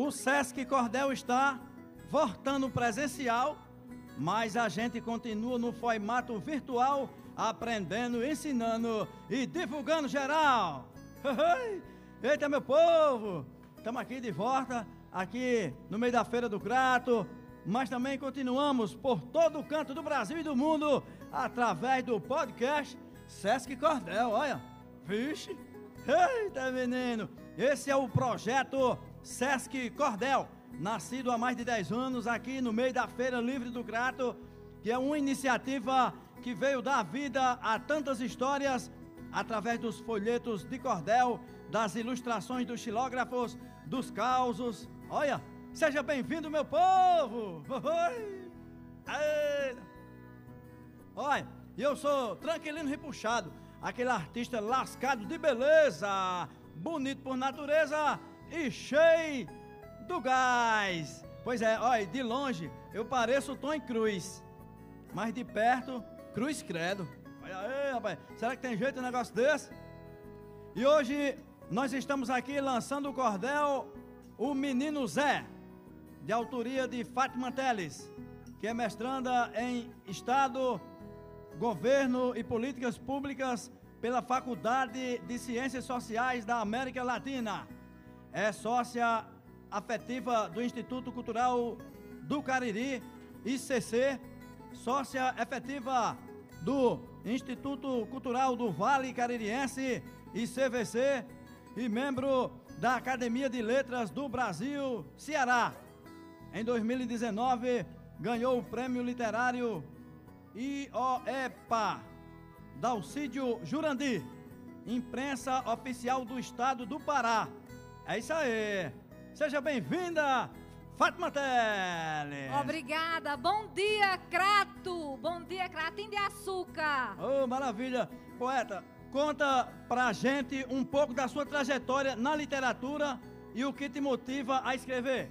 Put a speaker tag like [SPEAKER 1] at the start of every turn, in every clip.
[SPEAKER 1] O Sesc Cordel está voltando presencial, mas a gente continua no formato virtual, aprendendo, ensinando e divulgando geral. Eita, meu povo! Estamos aqui de volta, aqui no meio da Feira do Crato, mas também continuamos por todo o canto do Brasil e do mundo através do podcast Sesc Cordel. Olha, vixe! Eita, menino! Esse é o projeto Sesc Cordel, nascido há mais de 10 anos aqui no meio da Feira Livre do Crato, que é uma iniciativa que veio dar vida a tantas histórias através dos folhetos de cordel, das ilustrações dos xilógrafos, dos causos. Olha, seja bem-vindo, meu povo! Oi! Olha, eu sou tranquilino repuxado, aquele artista lascado de beleza, bonito por natureza e cheio do gás. Pois é, olha, de longe eu pareço o Tom Cruz, mas de perto, Cruz Credo. Olha aí, rapaz, será que tem jeito um negócio desse? E hoje nós estamos aqui lançando o cordel O Menino Zé, de autoria de Fátima Teles, que é mestranda em Estado, Governo e Políticas Públicas pela Faculdade de Ciências Sociais da América Latina é sócia afetiva do Instituto Cultural do Cariri, ICC, sócia efetiva do Instituto Cultural do Vale Caririense, ICVC, e membro da Academia de Letras do Brasil, Ceará. Em 2019, ganhou o prêmio literário IOEPA, Dalcídio Jurandir, imprensa oficial do Estado do Pará é isso aí. Seja bem-vinda, Fátima Teles.
[SPEAKER 2] Obrigada. Bom dia, Crato. Bom dia, Cratinho de Açúcar.
[SPEAKER 1] Oh, maravilha. Poeta, conta pra gente um pouco da sua trajetória na literatura e o que te motiva a escrever.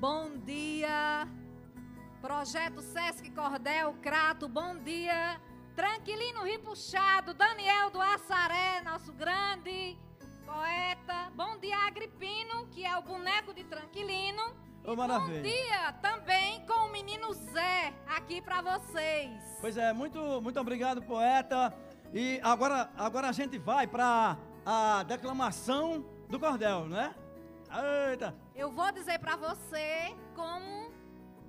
[SPEAKER 2] Bom dia. Projeto Sesc Cordel, Crato, bom dia. Tranquilino Ripuxado, Daniel do Assaré, nosso grande poeta. Bom dia, Agripino, que é o boneco de Tranquilino.
[SPEAKER 1] Ô, maravilha.
[SPEAKER 2] Bom dia também com o menino Zé aqui para vocês.
[SPEAKER 1] Pois é, muito, muito obrigado, poeta. E agora, agora a gente vai para a declamação do cordel, né?
[SPEAKER 2] Eita. Eu vou dizer para você como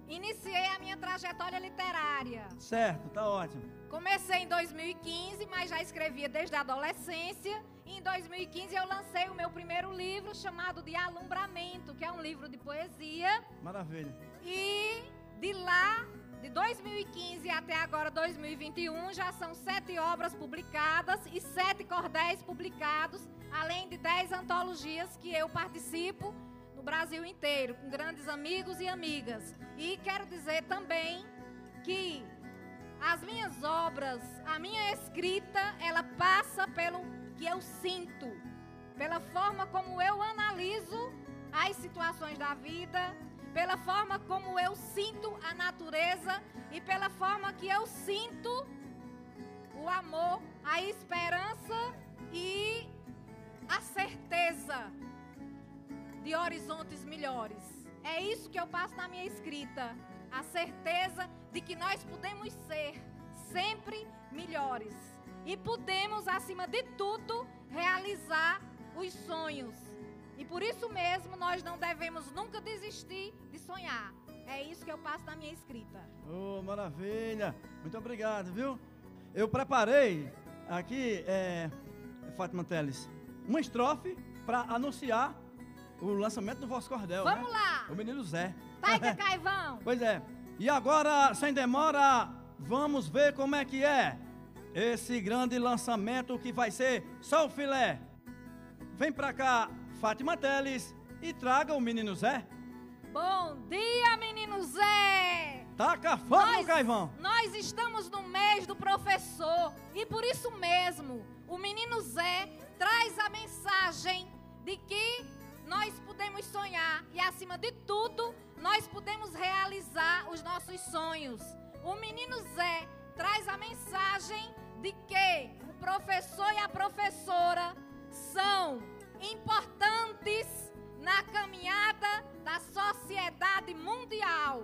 [SPEAKER 2] iniciei a minha trajetória literária.
[SPEAKER 1] Certo, tá ótimo.
[SPEAKER 2] Comecei em 2015, mas já escrevia desde a adolescência. Em 2015 eu lancei o meu primeiro livro chamado De Alumbramento, que é um livro de poesia.
[SPEAKER 1] Maravilha.
[SPEAKER 2] E de lá, de 2015 até agora 2021, já são sete obras publicadas e sete cordéis publicados, além de dez antologias que eu participo no Brasil inteiro, com grandes amigos e amigas. E quero dizer também que as minhas obras, a minha escrita, ela passa pelo que eu sinto, pela forma como eu analiso as situações da vida, pela forma como eu sinto a natureza e pela forma que eu sinto o amor, a esperança e a certeza de horizontes melhores. É isso que eu passo na minha escrita a certeza de que nós podemos ser sempre melhores e podemos, acima de tudo, realizar os sonhos. E por isso mesmo nós não devemos nunca desistir de sonhar. É isso que eu passo na minha escrita.
[SPEAKER 1] Oh, maravilha! Muito obrigado, viu? Eu preparei aqui, é, Fátima Teles, uma estrofe para anunciar o lançamento do vosso cordel.
[SPEAKER 2] Vamos
[SPEAKER 1] né?
[SPEAKER 2] lá!
[SPEAKER 1] O menino Zé.
[SPEAKER 2] Taiga Caivão!
[SPEAKER 1] pois é. E agora, sem demora, vamos ver como é que é esse grande lançamento que vai ser só o filé. Vem pra cá, Fátima Teles, e traga o menino Zé.
[SPEAKER 2] Bom dia, menino Zé!
[SPEAKER 1] Taca nós, Caivão!
[SPEAKER 2] Nós estamos no mês do professor e por isso mesmo o menino Zé traz a mensagem de que nós podemos sonhar e, acima de tudo, nós podemos realizar os nossos sonhos. O menino Zé traz a mensagem de que o professor e a professora são importantes na caminhada da sociedade mundial.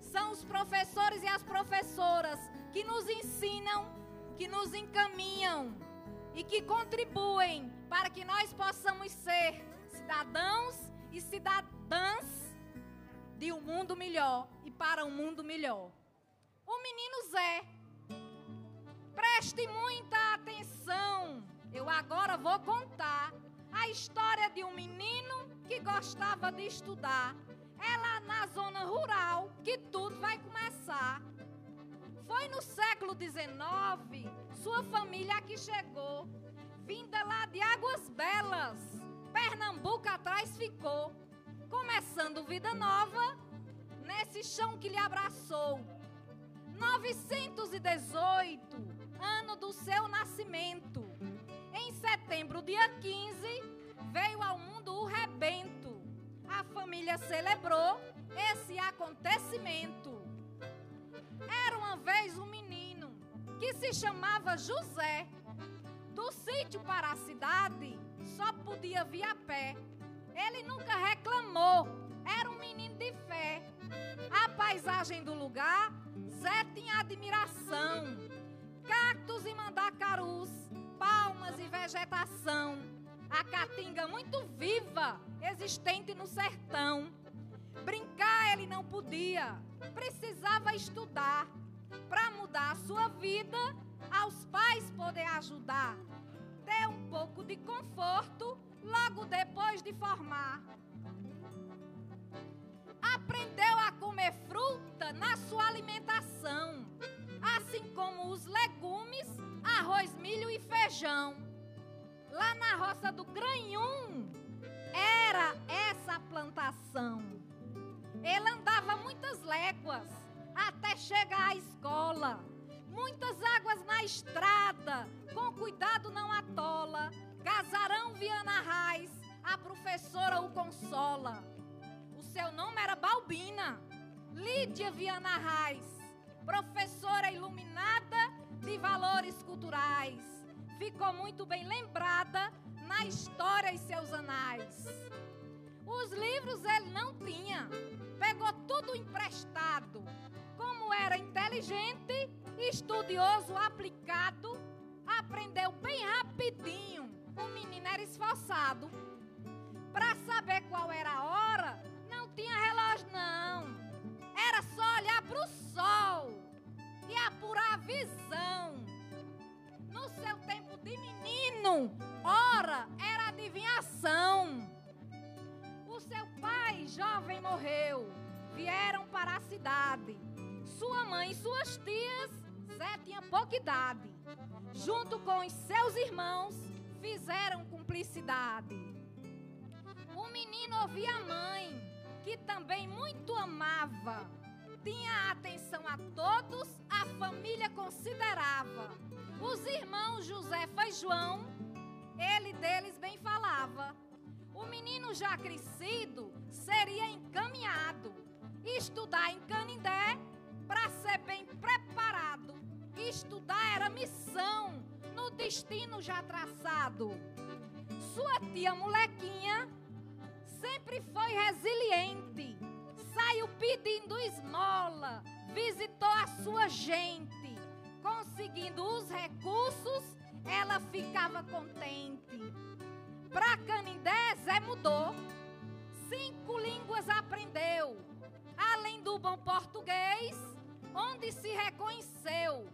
[SPEAKER 2] São os professores e as professoras que nos ensinam, que nos encaminham e que contribuem para que nós possamos ser cidadãos e cidadãs de um mundo melhor e para um mundo melhor. O menino Zé, preste muita atenção. Eu agora vou contar a história de um menino que gostava de estudar. É lá na zona rural que tudo vai começar. Foi no século XIX, sua família aqui chegou, vinda lá de Águas Belas. Pernambuco atrás ficou, começando vida nova nesse chão que lhe abraçou. 918, ano do seu nascimento. Em setembro, dia 15, veio ao mundo o rebento. A família celebrou esse acontecimento. Era uma vez um menino que se chamava José. Do sítio para a cidade, só podia vir a pé. Ele nunca reclamou, era um menino de fé. A paisagem do lugar, Zé tinha admiração. Cactos e mandacarus, palmas e vegetação. A caatinga muito viva, existente no sertão. Brincar ele não podia, precisava estudar para mudar a sua vida, aos pais poder ajudar, ter um pouco de conforto logo depois de formar. Aprendeu a comer fruta feijão. Lá na roça do Granhum, era essa plantação. Ele andava muitas léguas até chegar à escola. Muitas águas na estrada, com cuidado não atola. Casarão Viana Raiz, a professora o consola. O seu nome era Balbina, Lídia Viana Raiz, professora iluminada de valores culturais. Ficou muito bem lembrada na história e seus anais. Os livros ele não tinha, pegou tudo emprestado. Como era inteligente, estudioso, aplicado, aprendeu bem rapidinho. O menino era esforçado. Para saber qual era a hora, não tinha relógio, não. Era só olhar para o sol e apurar a visão. Menino, hora era adivinhação. O seu pai, jovem, morreu. Vieram para a cidade. Sua mãe e suas tias, Zé tinha pouca idade. Junto com os seus irmãos, fizeram cumplicidade. O menino ouvia a mãe, que também muito amava. Tinha atenção a todos, a família considerava. Os irmãos Josefa e João, ele deles bem falava. O menino já crescido seria encaminhado. Estudar em Canindé para ser bem preparado. Estudar era missão no destino já traçado. Sua tia molequinha sempre foi resiliente. Saiu pedindo esmola, visitou a sua gente. Conseguindo os recursos, ela ficava contente. Pra Canindé, Zé mudou. Cinco línguas aprendeu. Além do bom português, onde se reconheceu.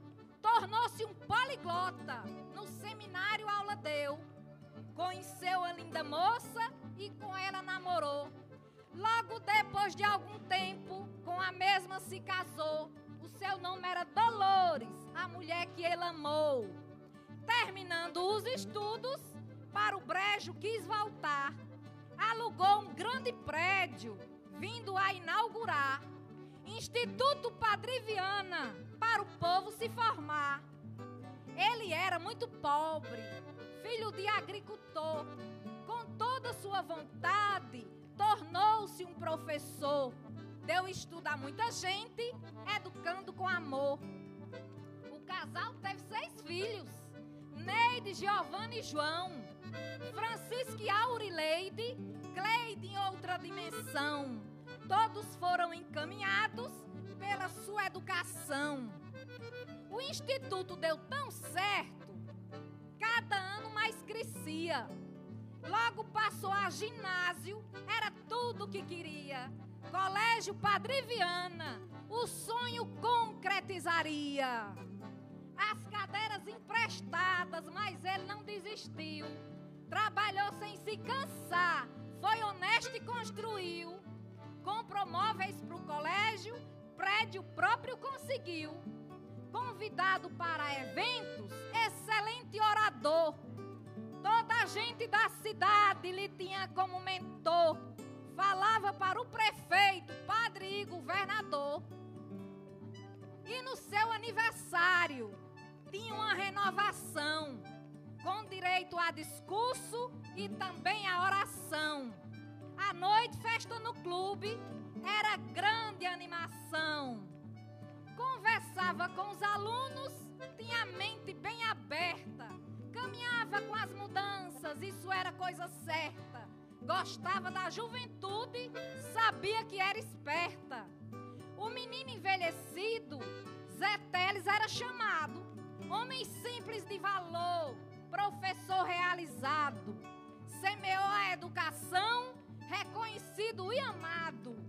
[SPEAKER 2] Tornou-se um poliglota. No seminário aula deu. Conheceu a linda moça e com ela namorou. Logo depois de algum tempo, com a mesma se casou. O seu nome era Dolores, a mulher que ele amou. Terminando os estudos, para o brejo quis voltar. Alugou um grande prédio, vindo a inaugurar. Instituto Padre Viana, para o povo se formar. Ele era muito pobre, filho de agricultor. Com toda sua vontade, tornou-se um professor. Deu estudo a muita gente, educando com amor. O casal teve seis filhos: Neide, Giovanna e João. Francisco e Aurileide, Cleide em outra dimensão. Todos foram encaminhados pela sua educação. O instituto deu tão certo, cada ano mais crescia. Logo passou a ginásio, era tudo o que queria. Colégio Padre Viana, o sonho concretizaria. As cadeiras emprestadas, mas ele não desistiu. Trabalhou sem se cansar, foi honesto e construiu. Comprou móveis para o colégio, prédio próprio conseguiu. Convidado para eventos, excelente orador. Toda a gente da cidade lhe tinha como mentor. Falava para o prefeito, padre e governador. E no seu aniversário tinha uma renovação, com direito a discurso e também a oração. À noite, festa no clube, era grande animação. Conversava com os alunos, tinha a mente bem aberta. Caminhava com as mudanças, isso era coisa certa. Gostava da juventude, sabia que era esperta. O menino envelhecido, Zé Teles era chamado. Homem simples de valor, professor realizado. Semeou a educação, reconhecido e amado